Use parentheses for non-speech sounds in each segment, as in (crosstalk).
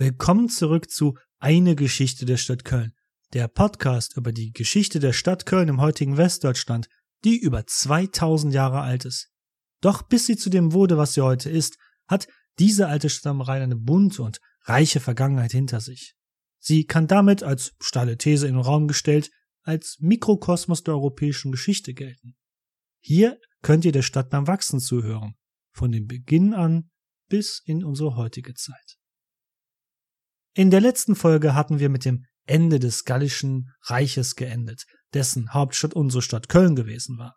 Willkommen zurück zu Eine Geschichte der Stadt Köln, der Podcast über die Geschichte der Stadt Köln im heutigen Westdeutschland, die über 2000 Jahre alt ist. Doch bis sie zu dem wurde, was sie heute ist, hat diese alte Stadt am Rhein eine bunte und reiche Vergangenheit hinter sich. Sie kann damit als steile These in den Raum gestellt als Mikrokosmos der europäischen Geschichte gelten. Hier könnt ihr der Stadt beim Wachsen zuhören, von dem Beginn an bis in unsere heutige Zeit. In der letzten Folge hatten wir mit dem Ende des Gallischen Reiches geendet, dessen Hauptstadt unsere Stadt Köln gewesen war.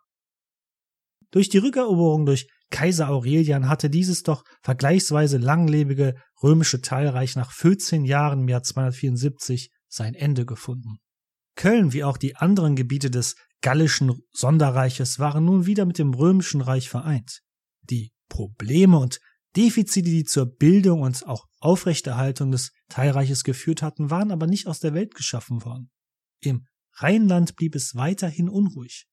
Durch die Rückeroberung durch Kaiser Aurelian hatte dieses doch vergleichsweise langlebige römische Teilreich nach 14 Jahren im Jahr 274 sein Ende gefunden. Köln wie auch die anderen Gebiete des Gallischen Sonderreiches waren nun wieder mit dem Römischen Reich vereint. Die Probleme und Defizite, die zur Bildung und auch Aufrechterhaltung des Teilreiches geführt hatten, waren aber nicht aus der Welt geschaffen worden. Im Rheinland blieb es weiterhin unruhig.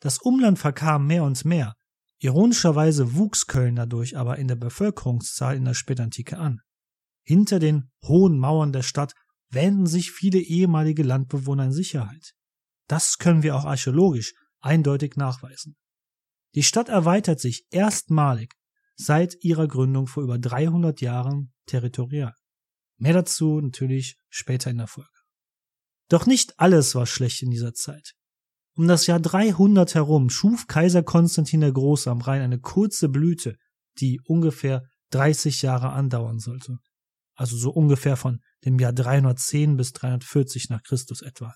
Das Umland verkam mehr und mehr. Ironischerweise wuchs Köln dadurch aber in der Bevölkerungszahl in der Spätantike an. Hinter den hohen Mauern der Stadt wähnten sich viele ehemalige Landbewohner in Sicherheit. Das können wir auch archäologisch eindeutig nachweisen. Die Stadt erweitert sich erstmalig seit ihrer Gründung vor über 300 Jahren territorial. Mehr dazu natürlich später in der Folge. Doch nicht alles war schlecht in dieser Zeit. Um das Jahr 300 herum schuf Kaiser Konstantin der Große am Rhein eine kurze Blüte, die ungefähr 30 Jahre andauern sollte. Also so ungefähr von dem Jahr 310 bis 340 nach Christus etwa.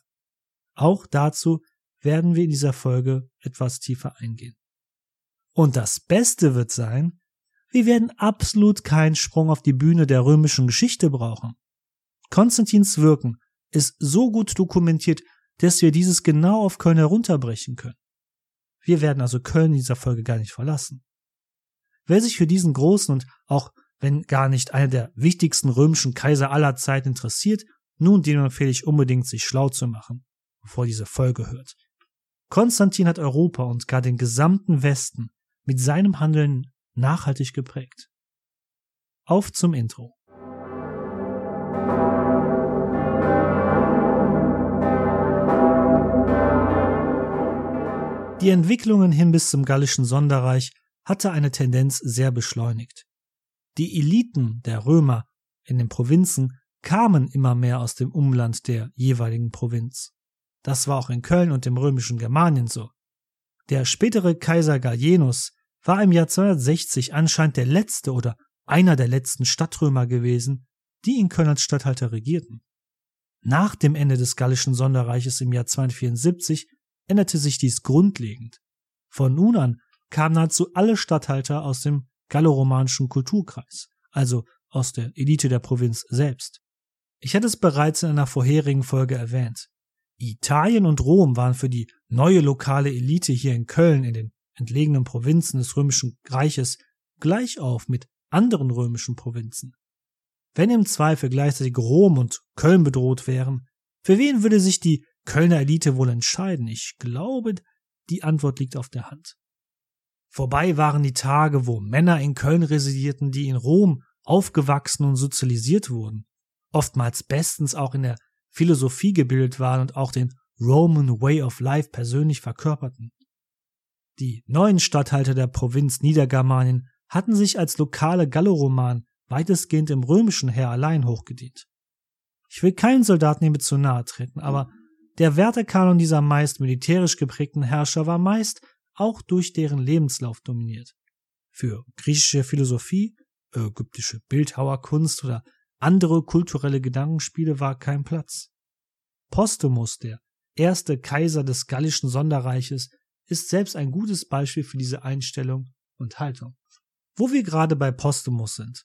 Auch dazu werden wir in dieser Folge etwas tiefer eingehen. Und das Beste wird sein, wir werden absolut keinen Sprung auf die Bühne der römischen Geschichte brauchen. Konstantins Wirken ist so gut dokumentiert, dass wir dieses genau auf Köln herunterbrechen können. Wir werden also Köln in dieser Folge gar nicht verlassen. Wer sich für diesen großen und auch wenn gar nicht einer der wichtigsten römischen Kaiser aller Zeit interessiert, nun dem empfehle ich unbedingt, sich schlau zu machen, bevor diese Folge hört. Konstantin hat Europa und gar den gesamten Westen mit seinem Handeln nachhaltig geprägt. Auf zum Intro. Die Entwicklungen hin bis zum gallischen Sonderreich hatte eine Tendenz sehr beschleunigt. Die Eliten der Römer in den Provinzen kamen immer mehr aus dem Umland der jeweiligen Provinz. Das war auch in Köln und dem römischen Germanien so. Der spätere Kaiser Gallienus war im Jahr 260 anscheinend der letzte oder einer der letzten Stadtrömer gewesen, die in Köln als Statthalter regierten. Nach dem Ende des Gallischen Sonderreiches im Jahr 274 änderte sich dies grundlegend. Von nun an kamen nahezu alle Statthalter aus dem galloromanischen Kulturkreis, also aus der Elite der Provinz selbst. Ich hatte es bereits in einer vorherigen Folge erwähnt. Italien und Rom waren für die neue lokale Elite hier in Köln in den entlegenen Provinzen des römischen Reiches gleich auf mit anderen römischen Provinzen. Wenn im Zweifel gleichzeitig Rom und Köln bedroht wären, für wen würde sich die Kölner Elite wohl entscheiden? Ich glaube, die Antwort liegt auf der Hand. Vorbei waren die Tage, wo Männer in Köln residierten, die in Rom aufgewachsen und sozialisiert wurden, oftmals bestens auch in der Philosophie gebildet waren und auch den Roman Way of Life persönlich verkörperten. Die neuen Statthalter der Provinz Niedergermanien hatten sich als lokale Galloroman weitestgehend im römischen Heer allein hochgedient. Ich will keinen Soldaten hiermit zu nahe treten, aber der Wertekanon dieser meist militärisch geprägten Herrscher war meist auch durch deren Lebenslauf dominiert. Für griechische Philosophie, ägyptische Bildhauerkunst oder andere kulturelle Gedankenspiele war kein Platz. Postumus, der erste Kaiser des gallischen Sonderreiches, ist selbst ein gutes Beispiel für diese Einstellung und Haltung. Wo wir gerade bei Postumus sind.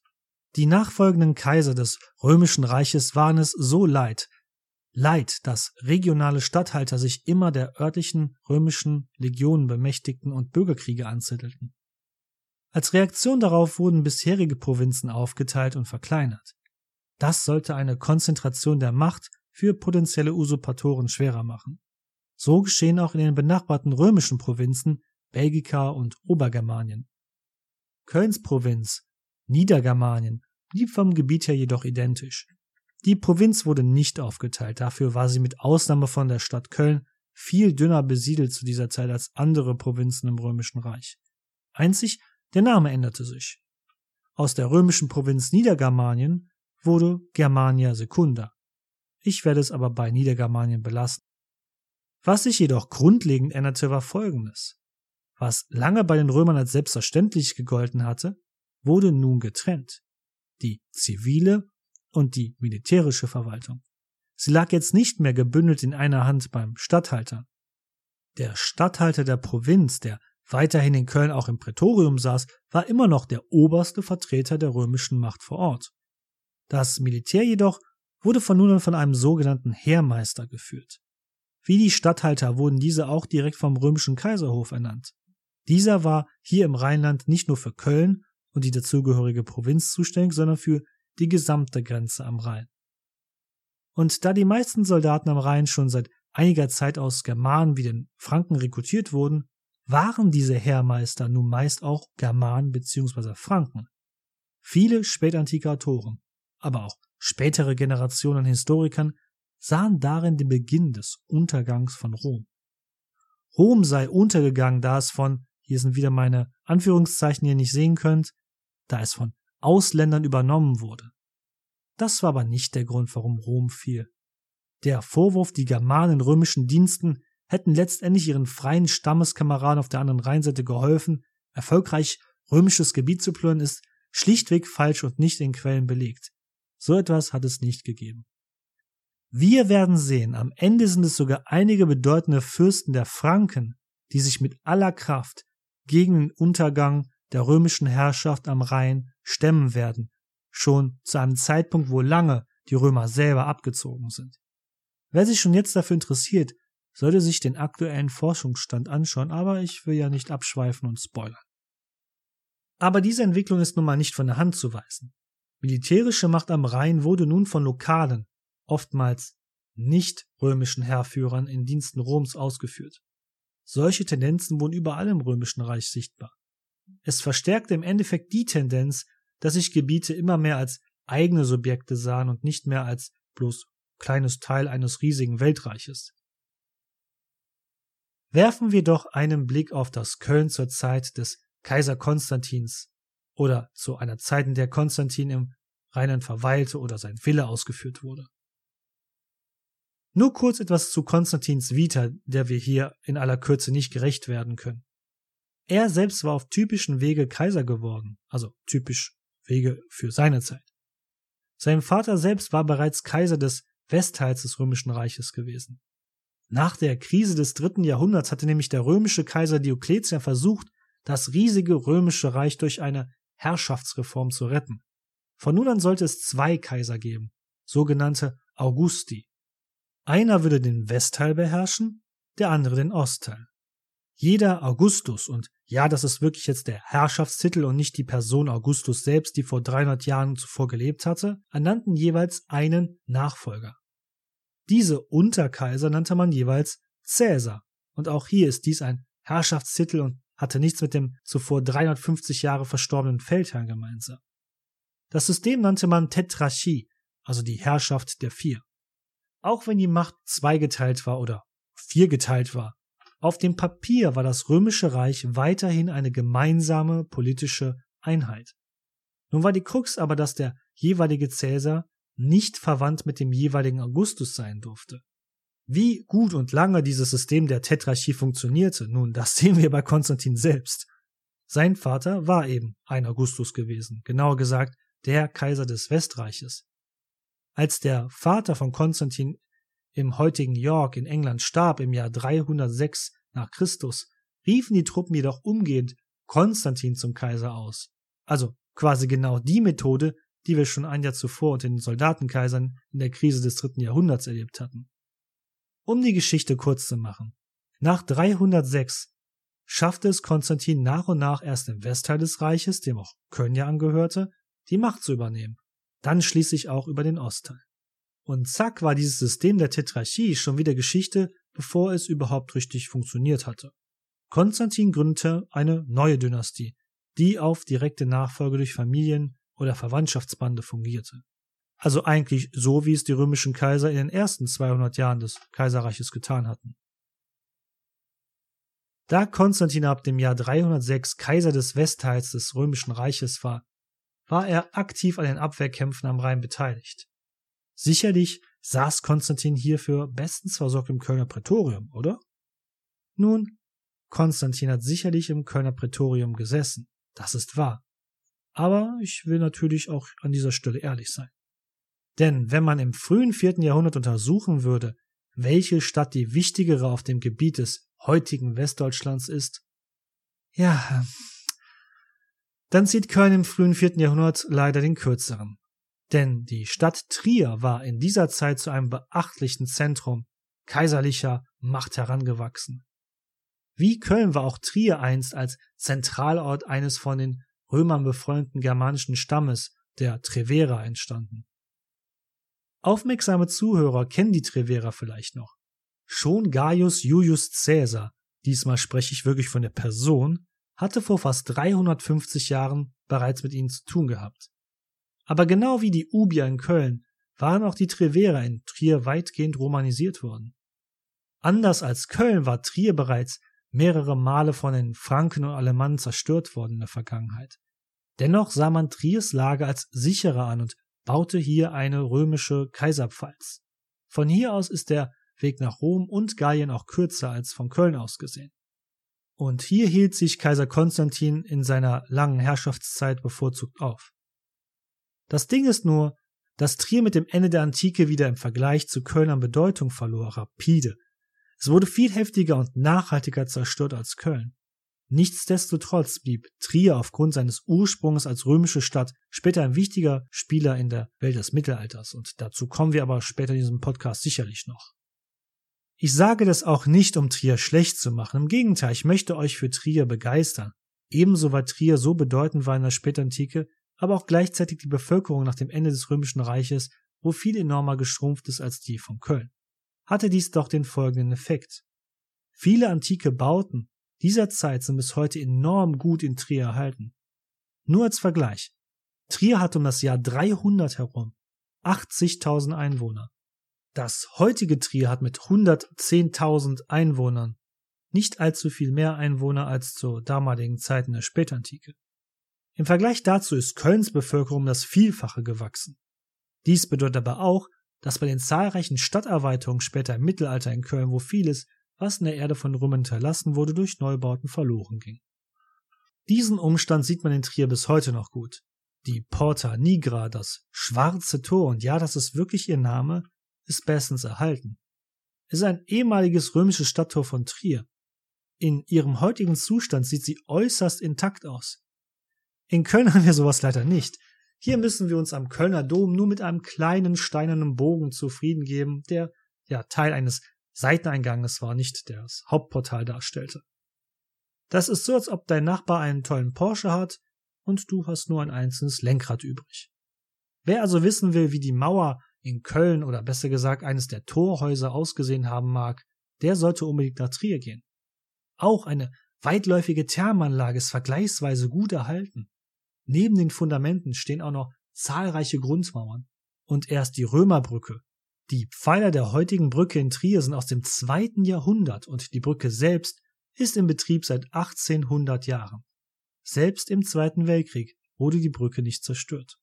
Die nachfolgenden Kaiser des römischen Reiches waren es so leid, leid, dass regionale Statthalter sich immer der örtlichen römischen Legionen bemächtigten und Bürgerkriege anzettelten. Als Reaktion darauf wurden bisherige Provinzen aufgeteilt und verkleinert. Das sollte eine Konzentration der Macht für potenzielle Usurpatoren schwerer machen. So geschehen auch in den benachbarten römischen Provinzen Belgica und Obergermanien. Kölns Provinz, Niedergermanien blieb vom Gebiet her jedoch identisch. Die Provinz wurde nicht aufgeteilt, dafür war sie mit Ausnahme von der Stadt Köln viel dünner besiedelt zu dieser Zeit als andere Provinzen im Römischen Reich. Einzig der Name änderte sich. Aus der römischen Provinz Niedergermanien wurde Germania Secunda. Ich werde es aber bei Niedergermanien belassen. Was sich jedoch grundlegend änderte, war Folgendes. Was lange bei den Römern als selbstverständlich gegolten hatte, wurde nun getrennt. Die zivile und die militärische Verwaltung. Sie lag jetzt nicht mehr gebündelt in einer Hand beim Statthalter. Der Statthalter der Provinz, der weiterhin in Köln auch im Prätorium saß, war immer noch der oberste Vertreter der römischen Macht vor Ort. Das Militär jedoch wurde von nun an von einem sogenannten Heermeister geführt. Wie die Statthalter wurden diese auch direkt vom römischen Kaiserhof ernannt. Dieser war hier im Rheinland nicht nur für Köln und die dazugehörige Provinz zuständig, sondern für die gesamte Grenze am Rhein. Und da die meisten Soldaten am Rhein schon seit einiger Zeit aus Germanen wie den Franken rekrutiert wurden, waren diese Heermeister nun meist auch Germanen bzw. Franken. Viele spätantike Autoren, aber auch spätere Generationen an Historikern sahen darin den Beginn des Untergangs von Rom. Rom sei untergegangen, da es von, hier sind wieder meine Anführungszeichen, die ihr nicht sehen könnt, da es von Ausländern übernommen wurde. Das war aber nicht der Grund, warum Rom fiel. Der Vorwurf, die Germanen in römischen Diensten hätten letztendlich ihren freien Stammeskameraden auf der anderen Rheinseite geholfen, erfolgreich römisches Gebiet zu plündern, ist schlichtweg falsch und nicht in Quellen belegt. So etwas hat es nicht gegeben. Wir werden sehen, am Ende sind es sogar einige bedeutende Fürsten der Franken, die sich mit aller Kraft gegen den Untergang der römischen Herrschaft am Rhein stemmen werden, schon zu einem Zeitpunkt, wo lange die Römer selber abgezogen sind. Wer sich schon jetzt dafür interessiert, sollte sich den aktuellen Forschungsstand anschauen, aber ich will ja nicht abschweifen und spoilern. Aber diese Entwicklung ist nun mal nicht von der Hand zu weisen. Militärische Macht am Rhein wurde nun von lokalen, oftmals nicht römischen Heerführern in Diensten Roms ausgeführt. Solche Tendenzen wurden überall im römischen Reich sichtbar. Es verstärkte im Endeffekt die Tendenz, dass sich Gebiete immer mehr als eigene Subjekte sahen und nicht mehr als bloß kleines Teil eines riesigen Weltreiches. Werfen wir doch einen Blick auf das Köln zur Zeit des Kaiser Konstantins oder zu einer Zeit, in der Konstantin im Rheinland verweilte oder sein Wille ausgeführt wurde. Nur kurz etwas zu Konstantins Vita, der wir hier in aller Kürze nicht gerecht werden können. Er selbst war auf typischen Wege Kaiser geworden, also typisch Wege für seine Zeit. Sein Vater selbst war bereits Kaiser des Westteils des Römischen Reiches gewesen. Nach der Krise des dritten Jahrhunderts hatte nämlich der römische Kaiser Diokletian versucht, das riesige römische Reich durch eine Herrschaftsreform zu retten. Von nun an sollte es zwei Kaiser geben, sogenannte Augusti. Einer würde den Westteil beherrschen, der andere den Ostteil. Jeder Augustus, und ja, das ist wirklich jetzt der Herrschaftstitel und nicht die Person Augustus selbst, die vor 300 Jahren zuvor gelebt hatte, ernannten jeweils einen Nachfolger. Diese Unterkaiser nannte man jeweils Cäsar, und auch hier ist dies ein Herrschaftstitel und hatte nichts mit dem zuvor 350 Jahre verstorbenen Feldherrn gemeinsam. Das System nannte man Tetrarchie, also die Herrschaft der Vier. Auch wenn die Macht zweigeteilt war oder viergeteilt war, auf dem Papier war das römische Reich weiterhin eine gemeinsame politische Einheit. Nun war die Krux aber, dass der jeweilige Cäsar nicht verwandt mit dem jeweiligen Augustus sein durfte. Wie gut und lange dieses System der Tetrarchie funktionierte, nun, das (laughs) sehen wir bei Konstantin selbst. Sein Vater war eben ein Augustus gewesen, genauer gesagt der Kaiser des Westreiches. Als der Vater von Konstantin im heutigen York in England starb im Jahr 306 nach Christus, riefen die Truppen jedoch umgehend Konstantin zum Kaiser aus. Also quasi genau die Methode, die wir schon ein Jahr zuvor unter den Soldatenkaisern in der Krise des dritten Jahrhunderts erlebt hatten. Um die Geschichte kurz zu machen. Nach 306 schaffte es Konstantin nach und nach erst im Westteil des Reiches, dem auch Köln ja angehörte, die Macht zu übernehmen, dann schließlich auch über den Ostteil. Und zack war dieses System der Tetrarchie schon wieder Geschichte, bevor es überhaupt richtig funktioniert hatte. Konstantin gründete eine neue Dynastie, die auf direkte Nachfolge durch Familien oder Verwandtschaftsbande fungierte. Also eigentlich so, wie es die römischen Kaiser in den ersten 200 Jahren des Kaiserreiches getan hatten. Da Konstantin ab dem Jahr 306 Kaiser des Westteils des römischen Reiches war, war er aktiv an den Abwehrkämpfen am Rhein beteiligt. Sicherlich saß Konstantin hierfür bestens versorgt im Kölner Prätorium, oder? Nun, Konstantin hat sicherlich im Kölner Prätorium gesessen, das ist wahr. Aber ich will natürlich auch an dieser Stelle ehrlich sein. Denn wenn man im frühen vierten Jahrhundert untersuchen würde, welche Stadt die wichtigere auf dem Gebiet des heutigen Westdeutschlands ist, ja, dann zieht Köln im frühen vierten Jahrhundert leider den kürzeren. Denn die Stadt Trier war in dieser Zeit zu einem beachtlichen Zentrum kaiserlicher Macht herangewachsen. Wie Köln war auch Trier einst als Zentralort eines von den Römern befreundeten germanischen Stammes, der Trevera, entstanden. Aufmerksame Zuhörer kennen die Trevera vielleicht noch. Schon Gaius Julius Caesar, diesmal spreche ich wirklich von der Person, hatte vor fast 350 Jahren bereits mit ihnen zu tun gehabt. Aber genau wie die Ubier in Köln waren auch die Trevera in Trier weitgehend romanisiert worden. Anders als Köln war Trier bereits mehrere Male von den Franken und Alemannen zerstört worden in der Vergangenheit. Dennoch sah man Triers Lage als sicherer an und baute hier eine römische Kaiserpfalz. Von hier aus ist der Weg nach Rom und Gallien auch kürzer als von Köln aus gesehen. Und hier hielt sich Kaiser Konstantin in seiner langen Herrschaftszeit bevorzugt auf. Das Ding ist nur, dass Trier mit dem Ende der Antike wieder im Vergleich zu Köln an Bedeutung verlor, rapide. Es wurde viel heftiger und nachhaltiger zerstört als Köln. Nichtsdestotrotz blieb Trier aufgrund seines Ursprungs als römische Stadt später ein wichtiger Spieler in der Welt des Mittelalters und dazu kommen wir aber später in diesem Podcast sicherlich noch. Ich sage das auch nicht, um Trier schlecht zu machen. Im Gegenteil, ich möchte euch für Trier begeistern. Ebenso weil Trier so bedeutend war in der Spätantike, aber auch gleichzeitig die Bevölkerung nach dem Ende des Römischen Reiches, wo viel enormer geschrumpft ist als die von Köln. Hatte dies doch den folgenden Effekt. Viele antike Bauten dieser Zeit sind bis heute enorm gut in Trier erhalten. Nur als Vergleich. Trier hat um das Jahr 300 herum 80.000 Einwohner. Das heutige Trier hat mit 110.000 Einwohnern nicht allzu viel mehr Einwohner als zur damaligen Zeit in der Spätantike. Im Vergleich dazu ist Kölns Bevölkerung das Vielfache gewachsen. Dies bedeutet aber auch, dass bei den zahlreichen Stadterweiterungen später im Mittelalter in Köln, wo vieles, was in der Erde von Römern hinterlassen wurde, durch Neubauten verloren ging. Diesen Umstand sieht man in Trier bis heute noch gut. Die Porta Nigra, das schwarze Tor, und ja, das ist wirklich ihr Name, ist bestens erhalten. Es ist ein ehemaliges römisches Stadttor von Trier. In ihrem heutigen Zustand sieht sie äußerst intakt aus. In Köln (laughs) haben wir sowas leider nicht. Hier müssen wir uns am Kölner Dom nur mit einem kleinen steinernen Bogen zufrieden geben, der ja Teil eines Seiteneinganges war, nicht das Hauptportal darstellte. Das ist so, als ob dein Nachbar einen tollen Porsche hat und du hast nur ein einzelnes Lenkrad übrig. Wer also wissen will, wie die Mauer in Köln oder besser gesagt eines der Torhäuser ausgesehen haben mag, der sollte unbedingt nach Trier gehen. Auch eine weitläufige Thermanlage ist vergleichsweise gut erhalten. Neben den Fundamenten stehen auch noch zahlreiche Grundmauern. Und erst die Römerbrücke. Die Pfeiler der heutigen Brücke in Trier sind aus dem zweiten Jahrhundert und die Brücke selbst ist in Betrieb seit 1800 Jahren. Selbst im Zweiten Weltkrieg wurde die Brücke nicht zerstört.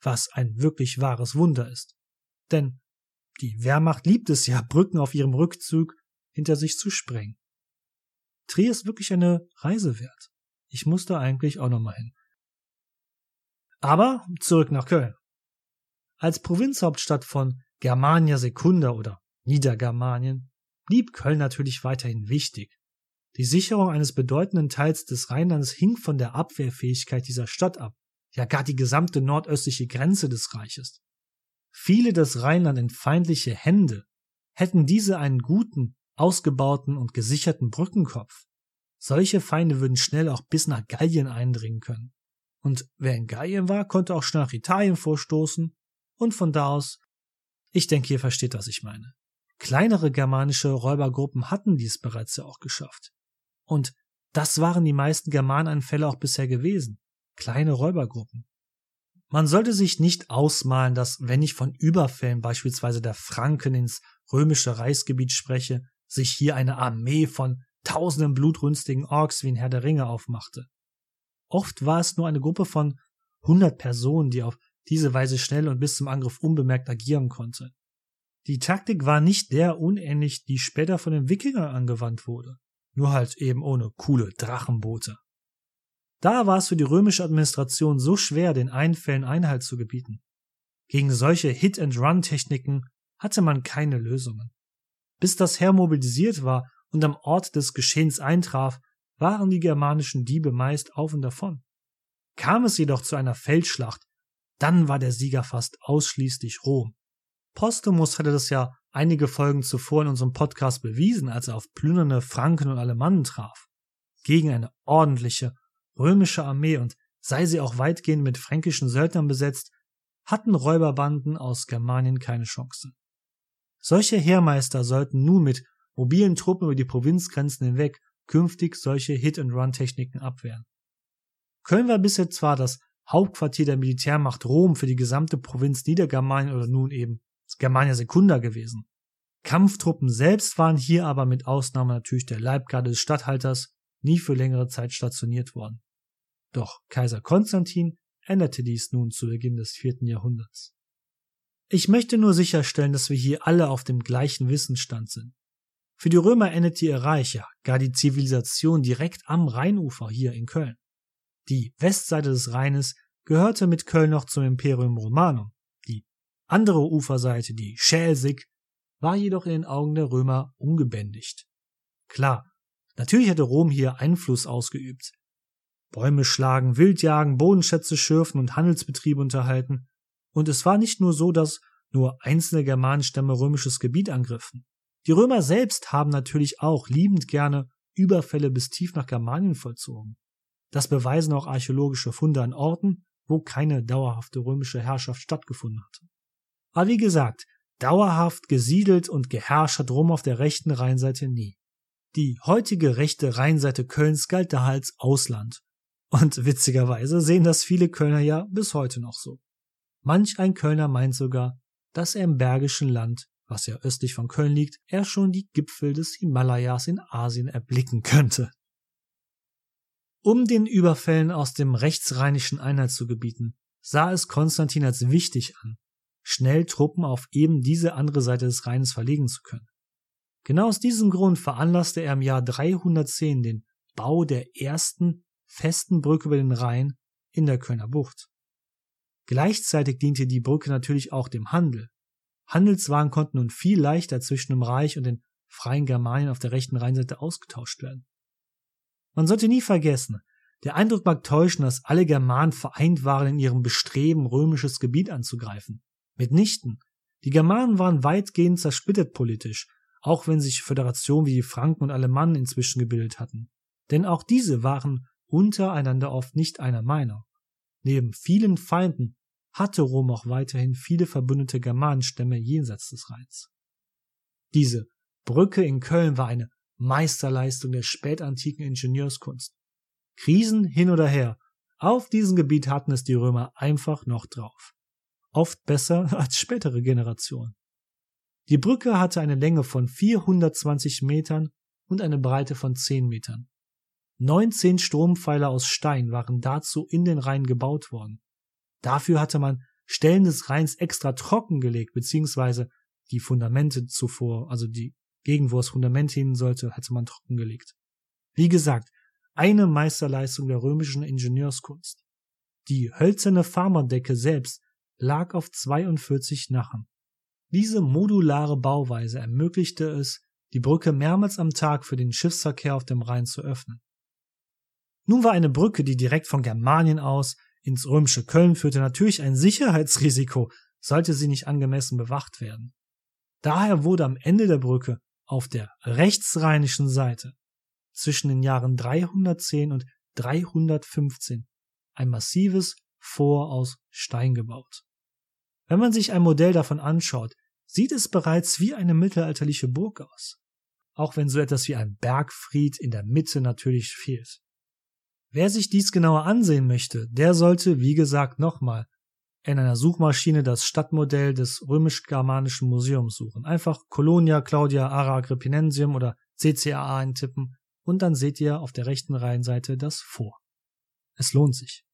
Was ein wirklich wahres Wunder ist. Denn die Wehrmacht liebt es ja, (laughs) Brücken auf ihrem Rückzug hinter sich zu sprengen. Trier ist wirklich eine Reise wert. Ich muss da eigentlich auch nochmal hin. Aber zurück nach Köln. Als Provinzhauptstadt von Germania Secunda oder Niedergermanien blieb Köln natürlich weiterhin wichtig. Die Sicherung eines bedeutenden Teils des Rheinlands hing von der Abwehrfähigkeit dieser Stadt ab, ja gar die gesamte nordöstliche Grenze des Reiches. Fiele das Rheinland in feindliche Hände, hätten diese einen guten, ausgebauten und gesicherten Brückenkopf. Solche Feinde würden schnell auch bis nach Gallien eindringen können. Und wer in Gallien war, konnte auch schnell nach Italien vorstoßen und von da aus, ich denke, ihr versteht, was ich meine. Kleinere germanische Räubergruppen hatten dies bereits ja auch geschafft. Und das waren die meisten Germaneneinfälle auch bisher gewesen. Kleine Räubergruppen. Man sollte sich nicht ausmalen, dass, wenn ich von Überfällen beispielsweise der Franken ins römische Reichsgebiet spreche, sich hier eine Armee von tausenden blutrünstigen Orks wie in Herr der Ringe aufmachte. Oft war es nur eine Gruppe von hundert Personen, die auf diese Weise schnell und bis zum Angriff unbemerkt agieren konnte. Die Taktik war nicht der unähnlich, die später von den Wikingern angewandt wurde, nur halt eben ohne coole Drachenboote. Da war es für die römische Administration so schwer, den Einfällen Einhalt zu gebieten. Gegen solche Hit-and-Run-Techniken hatte man keine Lösungen. Bis das Heer mobilisiert war und am Ort des Geschehens eintraf, waren die germanischen Diebe meist auf und davon. Kam es jedoch zu einer Feldschlacht, dann war der Sieger fast ausschließlich Rom. Postumus hatte das ja einige Folgen zuvor in unserem Podcast bewiesen, als er auf plündernde Franken und Alemannen traf. Gegen eine ordentliche römische Armee und sei sie auch weitgehend mit fränkischen Söldnern besetzt, hatten Räuberbanden aus Germanien keine Chance. Solche Heermeister sollten nun mit mobilen Truppen über die Provinzgrenzen hinweg künftig solche Hit-and-Run-Techniken abwehren. Köln war bisher zwar das Hauptquartier der Militärmacht Rom für die gesamte Provinz Niedergermanien oder nun eben Germania Secunda gewesen. Kampftruppen selbst waren hier aber mit Ausnahme natürlich der Leibgarde des Statthalters nie für längere Zeit stationiert worden. Doch Kaiser Konstantin änderte dies nun zu Beginn des vierten Jahrhunderts. Ich möchte nur sicherstellen, dass wir hier alle auf dem gleichen Wissensstand sind. Für die Römer endete ihr Reich, ja gar die Zivilisation direkt am Rheinufer hier in Köln. Die Westseite des Rheines gehörte mit Köln noch zum Imperium Romanum. Die andere Uferseite, die Schelsig, war jedoch in den Augen der Römer ungebändigt. Klar, natürlich hatte Rom hier Einfluss ausgeübt. Bäume schlagen, Wildjagen, Bodenschätze schürfen und Handelsbetriebe unterhalten. Und es war nicht nur so, dass nur einzelne Germanenstämme römisches Gebiet angriffen. Die Römer selbst haben natürlich auch liebend gerne Überfälle bis tief nach Germanien vollzogen. Das beweisen auch archäologische Funde an Orten, wo keine dauerhafte römische Herrschaft stattgefunden hatte. Aber wie gesagt, dauerhaft gesiedelt und geherrscht hat Rom auf der rechten Rheinseite nie. Die heutige rechte Rheinseite Kölns galt daher als Ausland. Und witzigerweise sehen das viele Kölner ja bis heute noch so. Manch ein Kölner meint sogar, dass er im Bergischen Land, was ja östlich von Köln liegt, er schon die Gipfel des Himalayas in Asien erblicken könnte. Um den Überfällen aus dem rechtsrheinischen Einheit zu gebieten, sah es Konstantin als wichtig an, schnell Truppen auf eben diese andere Seite des Rheins verlegen zu können. Genau aus diesem Grund veranlasste er im Jahr 310 den Bau der ersten festen Brücke über den Rhein in der Kölner Bucht. Gleichzeitig diente die Brücke natürlich auch dem Handel. Handelswaren konnten nun viel leichter zwischen dem Reich und den freien Germanien auf der rechten Rheinseite ausgetauscht werden. Man sollte nie vergessen, der Eindruck mag täuschen, dass alle Germanen vereint waren in ihrem Bestreben, römisches Gebiet anzugreifen. Mitnichten. Die Germanen waren weitgehend zersplittert politisch, auch wenn sich Föderationen wie die Franken und Alemannen inzwischen gebildet hatten. Denn auch diese waren untereinander oft nicht einer Meinung. Neben vielen Feinden hatte Rom auch weiterhin viele verbündete Germanenstämme jenseits des Rheins. Diese Brücke in Köln war eine Meisterleistung der spätantiken Ingenieurskunst. Krisen hin oder her, auf diesem Gebiet hatten es die Römer einfach noch drauf. Oft besser (laughs) als spätere Generationen. Die Brücke hatte eine Länge von 420 Metern und eine Breite von 10 Metern. 19 Strompfeiler aus Stein waren dazu in den Rhein gebaut worden. Dafür hatte man Stellen des Rheins extra trockengelegt, beziehungsweise die Fundamente zuvor, also die Gegend, wo das Fundament hin sollte, hatte man trockengelegt. Wie gesagt, eine Meisterleistung der römischen Ingenieurskunst. Die hölzerne Farmerdecke selbst lag auf 42 Nachen. Diese modulare Bauweise ermöglichte es, die Brücke mehrmals am Tag für den Schiffsverkehr auf dem Rhein zu öffnen. Nun war eine Brücke, die direkt von Germanien aus ins römische Köln führte, natürlich ein Sicherheitsrisiko, sollte sie nicht angemessen bewacht werden. Daher wurde am Ende der Brücke auf der rechtsrheinischen Seite zwischen den Jahren 310 und 315 ein massives Fort aus Stein gebaut. Wenn man sich ein Modell davon anschaut, sieht es bereits wie eine mittelalterliche Burg aus, auch wenn so etwas wie ein Bergfried in der Mitte natürlich fehlt. Wer sich dies genauer ansehen möchte, der sollte, wie gesagt, nochmal in einer Suchmaschine das Stadtmodell des römisch-germanischen Museums suchen. Einfach Colonia Claudia Ara Agrippinensium oder CCAA eintippen und dann seht ihr auf der rechten Reihenseite das Vor. Es lohnt sich.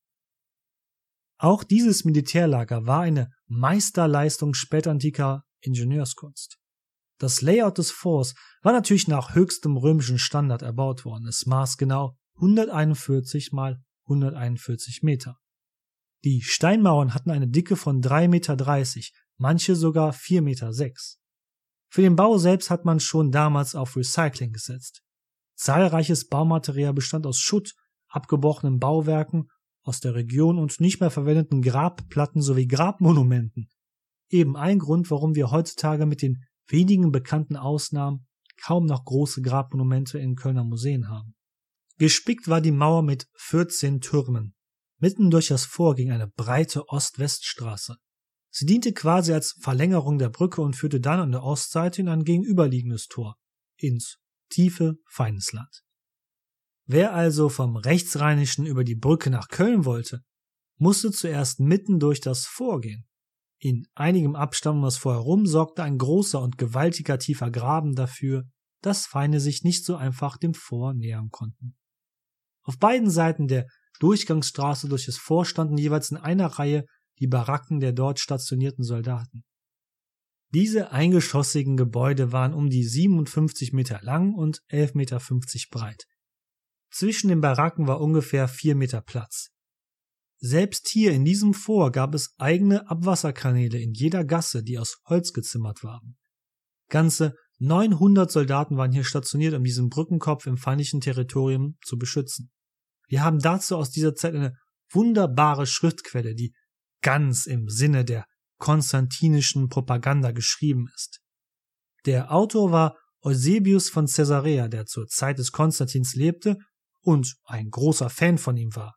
Auch dieses Militärlager war eine Meisterleistung spätantiker Ingenieurskunst. Das Layout des Forts war natürlich nach höchstem römischen Standard erbaut worden. Es maß genau 141 mal 141 Meter. Die Steinmauern hatten eine Dicke von 3,30 Meter, manche sogar 4,6 Meter. Für den Bau selbst hat man schon damals auf Recycling gesetzt. Zahlreiches Baumaterial bestand aus Schutt, abgebrochenen Bauwerken aus der Region und nicht mehr verwendeten Grabplatten sowie Grabmonumenten. Eben ein Grund, warum wir heutzutage mit den wenigen bekannten Ausnahmen kaum noch große Grabmonumente in Kölner Museen haben. Gespickt war die Mauer mit 14 Türmen. Mitten durch das Vor ging eine breite Ost-West-Straße. Sie diente quasi als Verlängerung der Brücke und führte dann an der Ostseite in ein gegenüberliegendes Tor, ins tiefe Feindesland. Wer also vom Rechtsrheinischen über die Brücke nach Köln wollte, musste zuerst mitten durch das Vorgehen. In einigem Abstand um das Vor herum sorgte ein großer und gewaltiger tiefer Graben dafür, dass Feinde sich nicht so einfach dem Vor nähern konnten. Auf beiden Seiten der Durchgangsstraße durch das Vor standen jeweils in einer Reihe die Baracken der dort stationierten Soldaten. Diese eingeschossigen Gebäude waren um die 57 Meter lang und 11,50 Meter breit. Zwischen den Baracken war ungefähr vier Meter Platz. Selbst hier in diesem Vor gab es eigene Abwasserkanäle in jeder Gasse, die aus Holz gezimmert waren. Ganze 900 Soldaten waren hier stationiert, um diesen Brückenkopf im feindlichen Territorium zu beschützen. Wir haben dazu aus dieser Zeit eine wunderbare Schriftquelle, die ganz im Sinne der konstantinischen Propaganda geschrieben ist. Der Autor war Eusebius von Caesarea, der zur Zeit des Konstantins lebte und ein großer Fan von ihm war.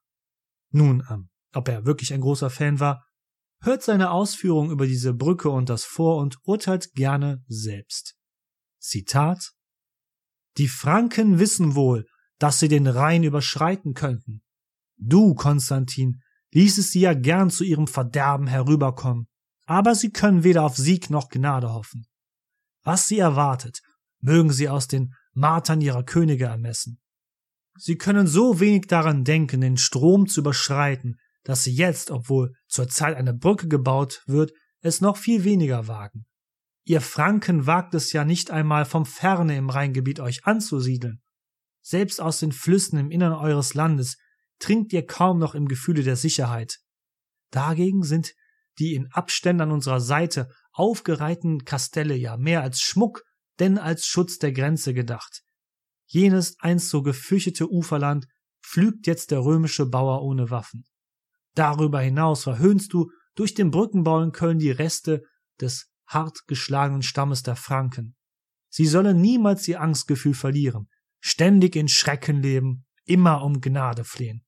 Nun, ähm, ob er wirklich ein großer Fan war, hört seine Ausführungen über diese Brücke und das Vor und urteilt gerne selbst. Zitat Die Franken wissen wohl, dass sie den Rhein überschreiten könnten. Du, Konstantin, ließest sie ja gern zu ihrem Verderben herüberkommen, aber sie können weder auf Sieg noch Gnade hoffen. Was sie erwartet, mögen sie aus den Martern ihrer Könige ermessen. Sie können so wenig daran denken, den Strom zu überschreiten, dass sie jetzt, obwohl zurzeit eine Brücke gebaut wird, es noch viel weniger wagen. Ihr Franken wagt es ja nicht einmal vom Ferne im Rheingebiet euch anzusiedeln. Selbst aus den Flüssen im Innern eures Landes trinkt ihr kaum noch im Gefühle der Sicherheit. Dagegen sind die in Abständen an unserer Seite aufgereihten Kastelle ja mehr als Schmuck denn als Schutz der Grenze gedacht. Jenes einst so gefürchtete Uferland pflügt jetzt der römische Bauer ohne Waffen. Darüber hinaus verhöhnst du durch den Brückenbau in Köln die Reste des hart geschlagenen Stammes der Franken. Sie sollen niemals ihr Angstgefühl verlieren, ständig in Schrecken leben, immer um Gnade flehen.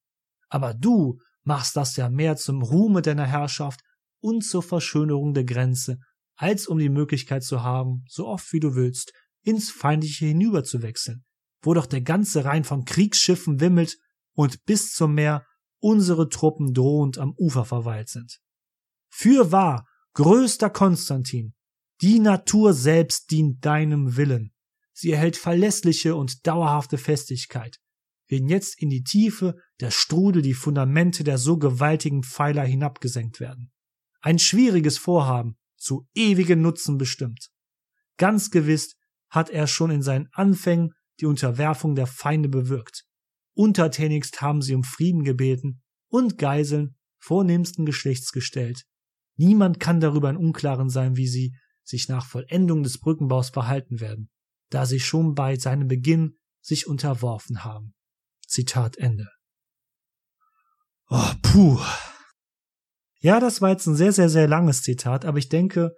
Aber du machst das ja mehr zum Ruhme deiner Herrschaft und zur Verschönerung der Grenze, als um die Möglichkeit zu haben, so oft wie du willst, ins Feindliche hinüberzuwechseln, wo doch der ganze Rhein von Kriegsschiffen wimmelt und bis zum Meer unsere Truppen drohend am Ufer verweilt sind. Fürwahr, größter Konstantin, die Natur selbst dient deinem Willen. Sie erhält verlässliche und dauerhafte Festigkeit. Wenn jetzt in die Tiefe der Strudel die Fundamente der so gewaltigen Pfeiler hinabgesenkt werden. Ein schwieriges Vorhaben, zu ewigen Nutzen bestimmt. Ganz gewiss hat er schon in seinen Anfängen die Unterwerfung der Feinde bewirkt. Untertänigst haben sie um Frieden gebeten und Geiseln vornehmsten Geschlechts gestellt. Niemand kann darüber im Unklaren sein, wie sie sich nach Vollendung des Brückenbaus verhalten werden, da sie schon bei seinem Beginn sich unterworfen haben. Zitat Ende. Oh, puh. Ja, das war jetzt ein sehr, sehr, sehr langes Zitat, aber ich denke,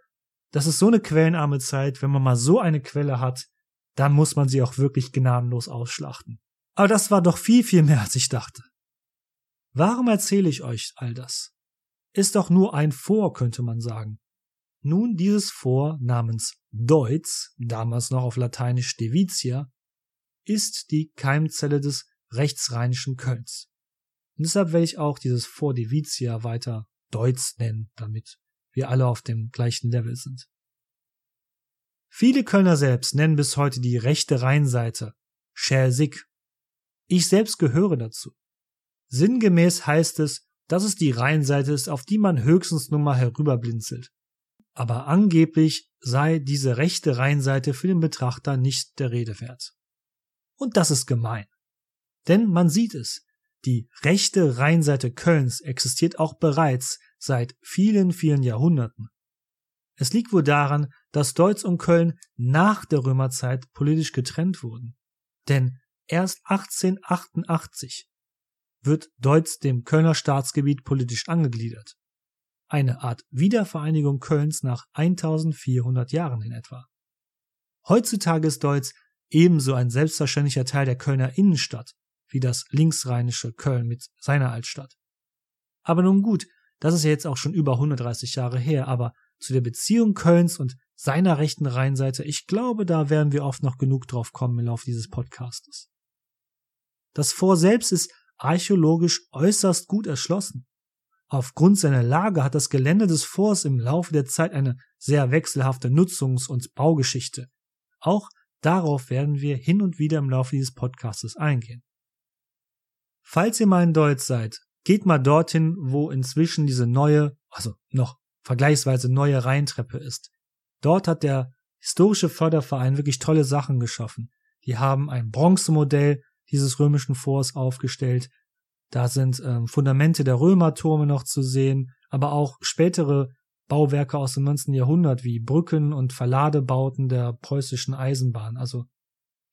das ist so eine quellenarme Zeit, wenn man mal so eine Quelle hat, dann muss man sie auch wirklich gnadenlos ausschlachten. Aber das war doch viel, viel mehr, als ich dachte. Warum erzähle ich euch all das? Ist doch nur ein Vor, könnte man sagen. Nun, dieses Vor namens Deutz, damals noch auf Lateinisch Devitia, ist die Keimzelle des rechtsrheinischen Kölns. Und deshalb werde ich auch dieses Vor Devitia weiter Deutz nennen, damit wir alle auf dem gleichen Level sind. Viele Kölner selbst nennen bis heute die rechte Rheinseite Schersig. Ich selbst gehöre dazu. Sinngemäß heißt es, dass es die Rheinseite ist, auf die man höchstens nur mal herüberblinzelt. Aber angeblich sei diese rechte Rheinseite für den Betrachter nicht der Rede wert. Und das ist gemein. Denn man sieht es, die rechte Rheinseite Kölns existiert auch bereits seit vielen, vielen Jahrhunderten. Es liegt wohl daran, dass Deutz und Köln nach der Römerzeit politisch getrennt wurden. Denn erst 1888 wird Deutz dem Kölner Staatsgebiet politisch angegliedert. Eine Art Wiedervereinigung Kölns nach 1400 Jahren in etwa. Heutzutage ist Deutz ebenso ein selbstverständlicher Teil der Kölner Innenstadt wie das linksrheinische Köln mit seiner Altstadt. Aber nun gut, das ist ja jetzt auch schon über 130 Jahre her, aber zu der Beziehung Kölns und seiner rechten Rheinseite, ich glaube, da werden wir oft noch genug drauf kommen im Laufe dieses Podcastes. Das Fort selbst ist archäologisch äußerst gut erschlossen. Aufgrund seiner Lage hat das Gelände des Forts im Laufe der Zeit eine sehr wechselhafte Nutzungs- und Baugeschichte. Auch darauf werden wir hin und wieder im Laufe dieses Podcastes eingehen. Falls ihr mal in Deutsch seid, geht mal dorthin, wo inzwischen diese neue, also noch vergleichsweise neue Rheintreppe ist. Dort hat der historische Förderverein wirklich tolle Sachen geschaffen. Die haben ein Bronzemodell dieses römischen Forts aufgestellt. Da sind ähm, Fundamente der Römerturme noch zu sehen, aber auch spätere Bauwerke aus dem 19. Jahrhundert wie Brücken und Verladebauten der preußischen Eisenbahn. Also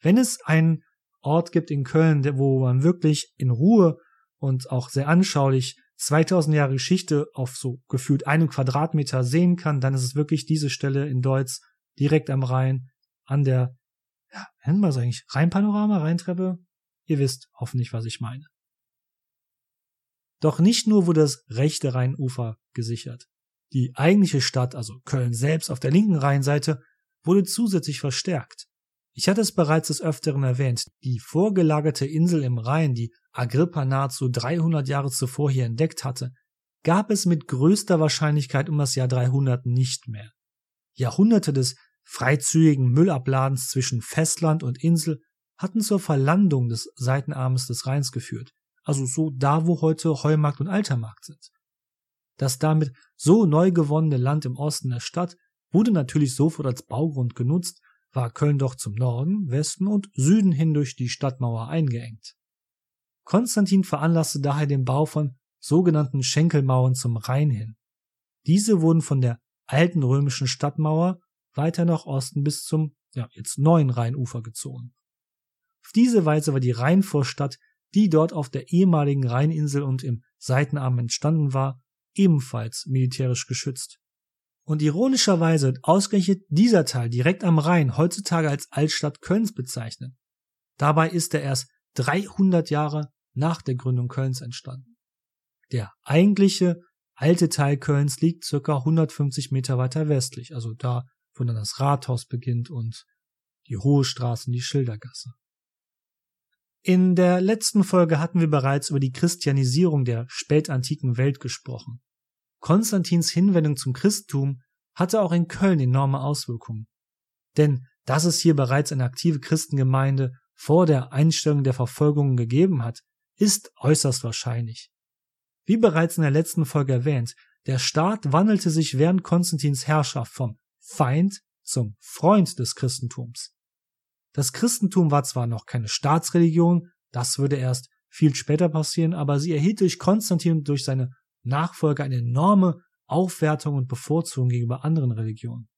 wenn es einen Ort gibt in Köln, wo man wirklich in Ruhe und auch sehr anschaulich 2000 Jahre Geschichte auf so gefühlt einem Quadratmeter sehen kann, dann ist es wirklich diese Stelle in Deutz direkt am Rhein an der, ja, nennen wir es eigentlich, Rheinpanorama, Rheintreppe? Ihr wisst hoffentlich, was ich meine. Doch nicht nur wurde das rechte Rheinufer gesichert. Die eigentliche Stadt, also Köln selbst auf der linken Rheinseite, wurde zusätzlich verstärkt. Ich hatte es bereits des Öfteren erwähnt, die vorgelagerte Insel im Rhein, die Agrippa nahezu 300 Jahre zuvor hier entdeckt hatte, gab es mit größter Wahrscheinlichkeit um das Jahr 300 nicht mehr. Jahrhunderte des freizügigen Müllabladens zwischen Festland und Insel hatten zur Verlandung des Seitenarmes des Rheins geführt, also so da, wo heute Heumarkt und Altermarkt sind. Das damit so neu gewonnene Land im Osten der Stadt wurde natürlich sofort als Baugrund genutzt war Köln doch zum Norden, Westen und Süden hin durch die Stadtmauer eingeengt. Konstantin veranlasste daher den Bau von sogenannten Schenkelmauern zum Rhein hin. Diese wurden von der alten römischen Stadtmauer weiter nach Osten bis zum ja, jetzt neuen Rheinufer gezogen. Auf diese Weise war die Rheinvorstadt, die dort auf der ehemaligen Rheininsel und im Seitenarm entstanden war, ebenfalls militärisch geschützt. Und ironischerweise wird ausgerechnet dieser Teil direkt am Rhein heutzutage als Altstadt Kölns bezeichnet. Dabei ist er erst 300 Jahre nach der Gründung Kölns entstanden. Der eigentliche alte Teil Kölns liegt circa 150 Meter weiter westlich, also da, wo dann das Rathaus beginnt und die Hohe Straße und die Schildergasse. In der letzten Folge hatten wir bereits über die Christianisierung der spätantiken Welt gesprochen. Konstantins Hinwendung zum Christentum hatte auch in Köln enorme Auswirkungen. Denn dass es hier bereits eine aktive Christengemeinde vor der Einstellung der Verfolgungen gegeben hat, ist äußerst wahrscheinlich. Wie bereits in der letzten Folge erwähnt, der Staat wandelte sich während Konstantins Herrschaft vom Feind zum Freund des Christentums. Das Christentum war zwar noch keine Staatsreligion, das würde erst viel später passieren, aber sie erhielt durch Konstantin und durch seine Nachfolger eine enorme Aufwertung und Bevorzugung gegenüber anderen Religionen.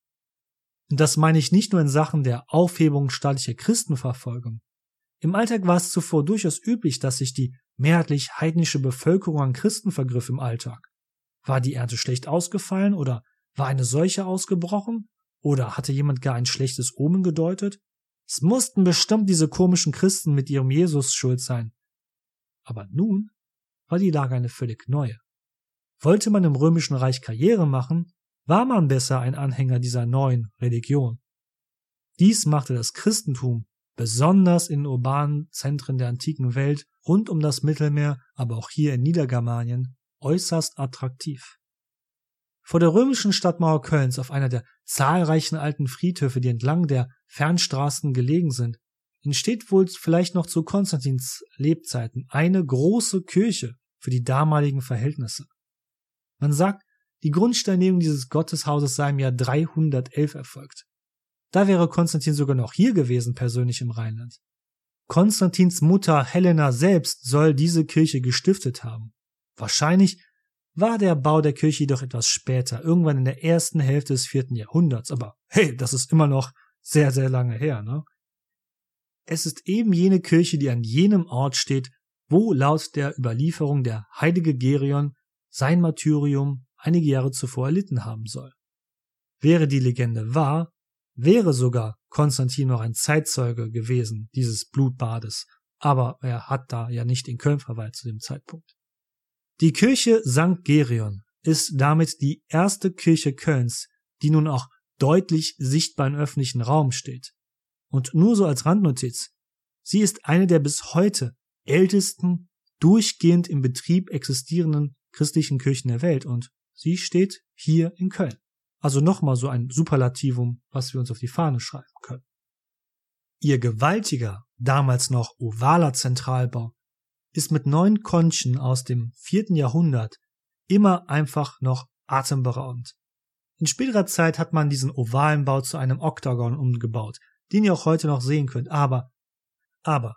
Und das meine ich nicht nur in Sachen der Aufhebung staatlicher Christenverfolgung. Im Alltag war es zuvor durchaus üblich, dass sich die mehrheitlich heidnische Bevölkerung an Christen vergriff im Alltag. War die Ernte schlecht ausgefallen oder war eine Seuche ausgebrochen? Oder hatte jemand gar ein schlechtes Omen gedeutet? Es mussten bestimmt diese komischen Christen mit ihrem Jesus schuld sein. Aber nun war die Lage eine völlig neue. Wollte man im römischen Reich Karriere machen, war man besser ein Anhänger dieser neuen Religion. Dies machte das Christentum besonders in urbanen Zentren der antiken Welt rund um das Mittelmeer, aber auch hier in Niedergermanien äußerst attraktiv. Vor der römischen Stadtmauer Kölns auf einer der zahlreichen alten Friedhöfe, die entlang der Fernstraßen gelegen sind, entsteht wohl vielleicht noch zu Konstantins Lebzeiten eine große Kirche für die damaligen Verhältnisse. Man sagt, die Grundsteinlegung dieses Gotteshauses sei im Jahr 311 erfolgt. Da wäre Konstantin sogar noch hier gewesen, persönlich im Rheinland. Konstantins Mutter Helena selbst soll diese Kirche gestiftet haben. Wahrscheinlich war der Bau der Kirche jedoch etwas später, irgendwann in der ersten Hälfte des vierten Jahrhunderts. Aber hey, das ist immer noch sehr, sehr lange her, ne? Es ist eben jene Kirche, die an jenem Ort steht, wo laut der Überlieferung der heilige Gerion sein Martyrium einige Jahre zuvor erlitten haben soll. Wäre die Legende wahr, wäre sogar Konstantin noch ein Zeitzeuge gewesen dieses Blutbades, aber er hat da ja nicht in Köln verweilt zu dem Zeitpunkt. Die Kirche St. Gerion ist damit die erste Kirche Kölns, die nun auch deutlich sichtbar im öffentlichen Raum steht. Und nur so als Randnotiz, sie ist eine der bis heute ältesten, durchgehend im Betrieb existierenden christlichen Kirchen der Welt und sie steht hier in Köln. Also nochmal so ein Superlativum, was wir uns auf die Fahne schreiben können. Ihr gewaltiger, damals noch ovaler Zentralbau ist mit neun Konchen aus dem vierten Jahrhundert immer einfach noch atemberaubend. In späterer Zeit hat man diesen ovalen Bau zu einem Oktagon umgebaut, den ihr auch heute noch sehen könnt, aber, aber,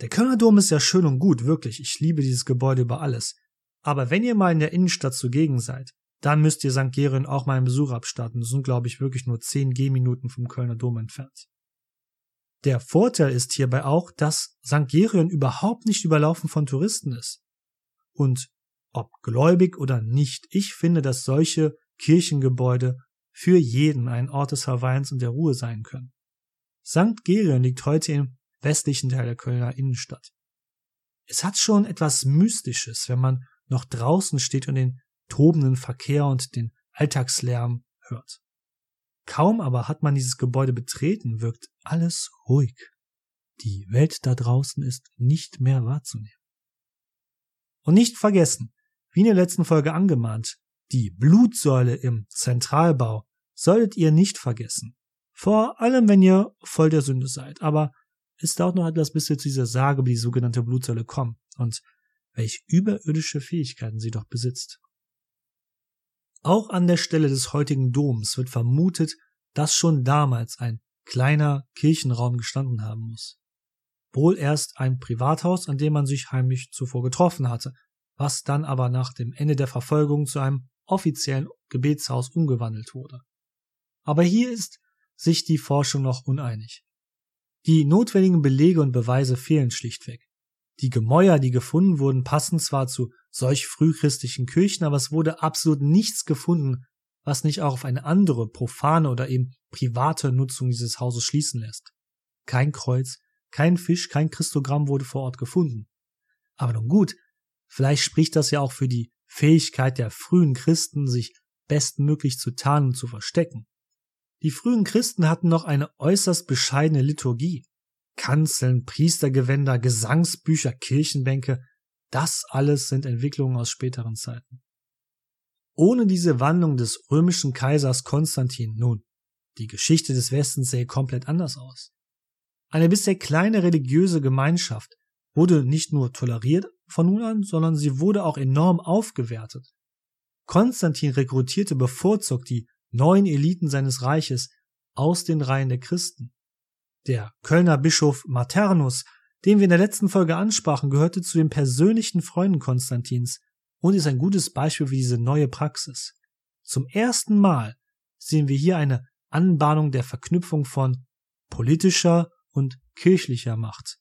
der Kölner Dom ist ja schön und gut, wirklich, ich liebe dieses Gebäude über alles. Aber wenn ihr mal in der Innenstadt zugegen seid, dann müsst ihr St. Gerien auch mal einen Besuch abstatten. Das sind, glaube ich, wirklich nur 10 Gehminuten vom Kölner Dom entfernt. Der Vorteil ist hierbei auch, dass St. Gerien überhaupt nicht überlaufen von Touristen ist. Und ob gläubig oder nicht, ich finde, dass solche Kirchengebäude für jeden ein Ort des Verweilens und der Ruhe sein können. St. Gerien liegt heute im westlichen Teil der Kölner Innenstadt. Es hat schon etwas Mystisches, wenn man noch draußen steht und den tobenden Verkehr und den Alltagslärm hört. Kaum aber hat man dieses Gebäude betreten, wirkt alles ruhig. Die Welt da draußen ist nicht mehr wahrzunehmen. Und nicht vergessen, wie in der letzten Folge angemahnt, die Blutsäule im Zentralbau solltet ihr nicht vergessen. Vor allem, wenn ihr voll der Sünde seid. Aber es dauert noch etwas, bis wir zu dieser Sage über die sogenannte Blutsäule kommen und welch überirdische Fähigkeiten sie doch besitzt. Auch an der Stelle des heutigen Doms wird vermutet, dass schon damals ein kleiner Kirchenraum gestanden haben muss. Wohl erst ein Privathaus, an dem man sich heimlich zuvor getroffen hatte, was dann aber nach dem Ende der Verfolgung zu einem offiziellen Gebetshaus umgewandelt wurde. Aber hier ist sich die Forschung noch uneinig. Die notwendigen Belege und Beweise fehlen schlichtweg. Die Gemäuer, die gefunden wurden, passen zwar zu solch frühchristlichen Kirchen, aber es wurde absolut nichts gefunden, was nicht auch auf eine andere profane oder eben private Nutzung dieses Hauses schließen lässt. Kein Kreuz, kein Fisch, kein Christogramm wurde vor Ort gefunden. Aber nun gut, vielleicht spricht das ja auch für die Fähigkeit der frühen Christen, sich bestmöglich zu tarnen und zu verstecken. Die frühen Christen hatten noch eine äußerst bescheidene Liturgie. Kanzeln, Priestergewänder, Gesangsbücher, Kirchenbänke, das alles sind Entwicklungen aus späteren Zeiten. Ohne diese Wandlung des römischen Kaisers Konstantin nun, die Geschichte des Westens sähe komplett anders aus. Eine bisher kleine religiöse Gemeinschaft wurde nicht nur toleriert von nun an, sondern sie wurde auch enorm aufgewertet. Konstantin rekrutierte bevorzugt die neuen Eliten seines Reiches aus den Reihen der Christen. Der Kölner Bischof Maternus den wir in der letzten Folge ansprachen, gehörte zu den persönlichen Freunden Konstantins und ist ein gutes Beispiel für diese neue Praxis. Zum ersten Mal sehen wir hier eine Anbahnung der Verknüpfung von politischer und kirchlicher Macht.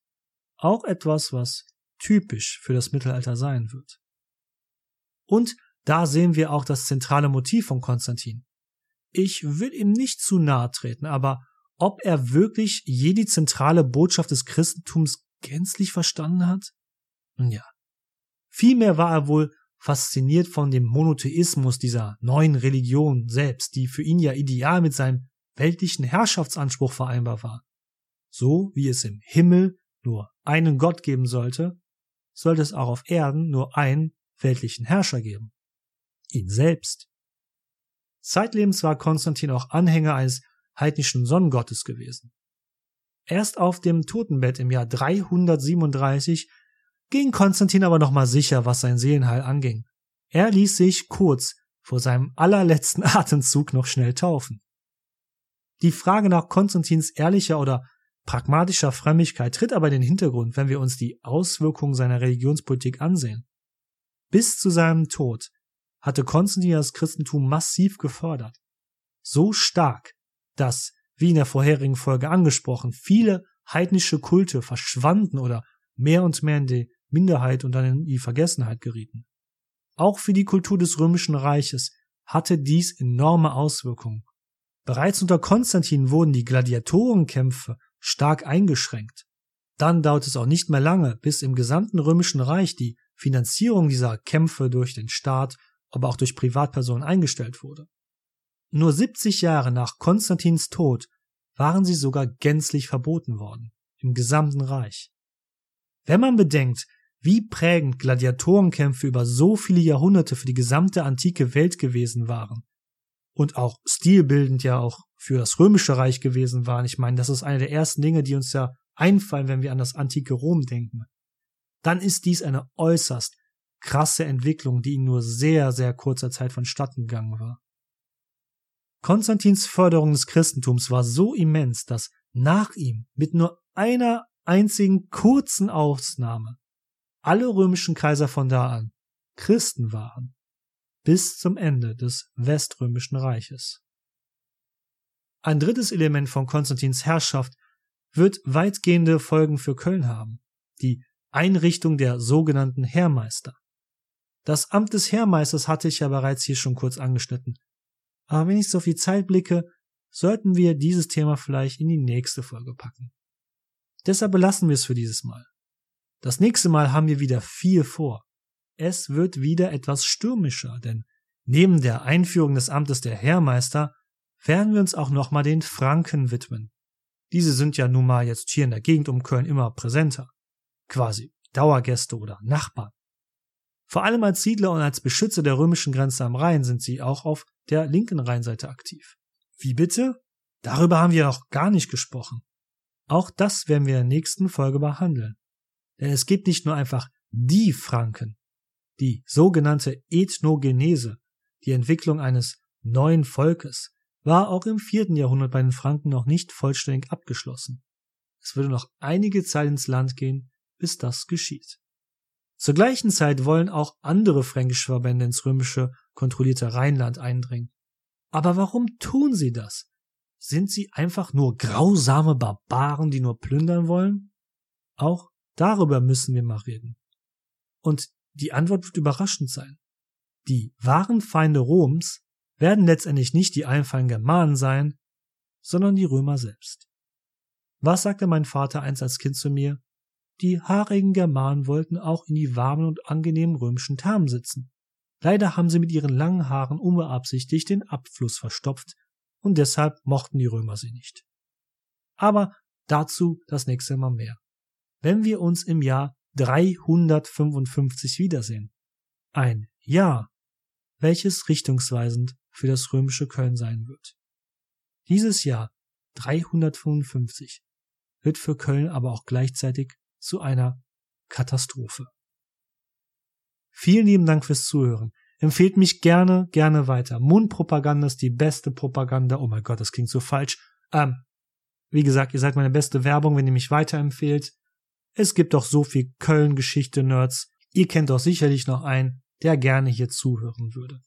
Auch etwas, was typisch für das Mittelalter sein wird. Und da sehen wir auch das zentrale Motiv von Konstantin. Ich will ihm nicht zu nahe treten, aber ob er wirklich je die zentrale Botschaft des Christentums gänzlich verstanden hat? Nun ja. Vielmehr war er wohl fasziniert von dem Monotheismus dieser neuen Religion selbst, die für ihn ja ideal mit seinem weltlichen Herrschaftsanspruch vereinbar war. So wie es im Himmel nur einen Gott geben sollte, sollte es auch auf Erden nur einen weltlichen Herrscher geben. Ihn selbst. Zeitlebens war Konstantin auch Anhänger eines heidnischen Sonnengottes gewesen. Erst auf dem Totenbett im Jahr 337 ging Konstantin aber nochmal sicher, was sein Seelenheil anging. Er ließ sich kurz vor seinem allerletzten (laughs) Atemzug noch schnell taufen. Die Frage nach Konstantins ehrlicher oder pragmatischer Frömmigkeit tritt aber in den Hintergrund, wenn wir uns die Auswirkungen seiner Religionspolitik ansehen. Bis zu seinem Tod hatte Konstantin das Christentum massiv gefördert. So stark, dass, wie in der vorherigen Folge angesprochen, viele heidnische Kulte verschwanden oder mehr und mehr in die Minderheit und dann in die Vergessenheit gerieten. Auch für die Kultur des römischen Reiches hatte dies enorme Auswirkungen. Bereits unter Konstantin wurden die Gladiatorenkämpfe stark eingeschränkt. Dann dauert es auch nicht mehr lange, bis im gesamten römischen Reich die Finanzierung dieser Kämpfe durch den Staat, aber auch durch Privatpersonen eingestellt wurde. Nur 70 Jahre nach Konstantins Tod waren sie sogar gänzlich verboten worden, im gesamten Reich. Wenn man bedenkt, wie prägend Gladiatorenkämpfe über so viele Jahrhunderte für die gesamte antike Welt gewesen waren und auch stilbildend ja auch für das römische Reich gewesen waren. Ich meine, das ist eine der ersten Dinge, die uns ja einfallen, wenn wir an das antike Rom denken. Dann ist dies eine äußerst krasse Entwicklung, die in nur sehr, sehr kurzer Zeit vonstatten gegangen war. Konstantins Förderung des Christentums war so immens, dass nach ihm mit nur einer einzigen kurzen Ausnahme alle römischen Kaiser von da an Christen waren, bis zum Ende des Weströmischen Reiches. Ein drittes Element von Konstantins Herrschaft wird weitgehende Folgen für Köln haben, die Einrichtung der sogenannten Heermeister. Das Amt des Heermeisters hatte ich ja bereits hier schon kurz angeschnitten. Aber wenn ich so viel Zeit blicke, sollten wir dieses Thema vielleicht in die nächste Folge packen. Deshalb belassen wir es für dieses Mal. Das nächste Mal haben wir wieder viel vor. Es wird wieder etwas stürmischer, denn neben der Einführung des Amtes der Heermeister werden wir uns auch nochmal den Franken widmen. Diese sind ja nun mal jetzt hier in der Gegend um Köln immer präsenter. Quasi Dauergäste oder Nachbarn. Vor allem als Siedler und als Beschützer der römischen Grenze am Rhein sind sie auch auf der linken Rheinseite aktiv. Wie bitte? Darüber haben wir noch gar nicht gesprochen. Auch das werden wir in der nächsten Folge behandeln. Denn es gibt nicht nur einfach die Franken, die sogenannte Ethnogenese, die Entwicklung eines neuen Volkes, war auch im vierten Jahrhundert bei den Franken noch nicht vollständig abgeschlossen. Es würde noch einige Zeit ins Land gehen, bis das geschieht. Zur gleichen Zeit wollen auch andere fränkische Verbände ins römische kontrollierte Rheinland eindringen. Aber warum tun sie das? Sind sie einfach nur grausame Barbaren, die nur plündern wollen? Auch Darüber müssen wir mal reden. Und die Antwort wird überraschend sein. Die wahren Feinde Roms werden letztendlich nicht die einfachen Germanen sein, sondern die Römer selbst. Was sagte mein Vater einst als Kind zu mir? Die haarigen Germanen wollten auch in die warmen und angenehmen römischen Thermen sitzen. Leider haben sie mit ihren langen Haaren unbeabsichtigt den Abfluss verstopft und deshalb mochten die Römer sie nicht. Aber dazu das nächste Mal mehr wenn wir uns im Jahr 355 wiedersehen. Ein Jahr, welches richtungsweisend für das römische Köln sein wird. Dieses Jahr 355 wird für Köln aber auch gleichzeitig zu einer Katastrophe. Vielen lieben Dank fürs Zuhören. Empfehlt mich gerne, gerne weiter. Mundpropaganda ist die beste Propaganda. Oh mein Gott, das klingt so falsch. Ähm, wie gesagt, ihr seid meine beste Werbung, wenn ihr mich weiterempfehlt. Es gibt doch so viel Köln-Geschichte-Nerds. Ihr kennt doch sicherlich noch einen, der gerne hier zuhören würde.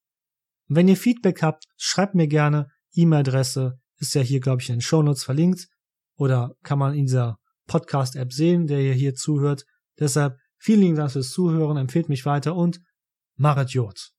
Und wenn ihr Feedback habt, schreibt mir gerne. E-Mail-Adresse ist ja hier, glaube ich, in den Shownotes verlinkt. Oder kann man in dieser Podcast-App sehen, der ihr hier zuhört. Deshalb vielen lieben Dank fürs Zuhören, empfehlt mich weiter und Marat Jod.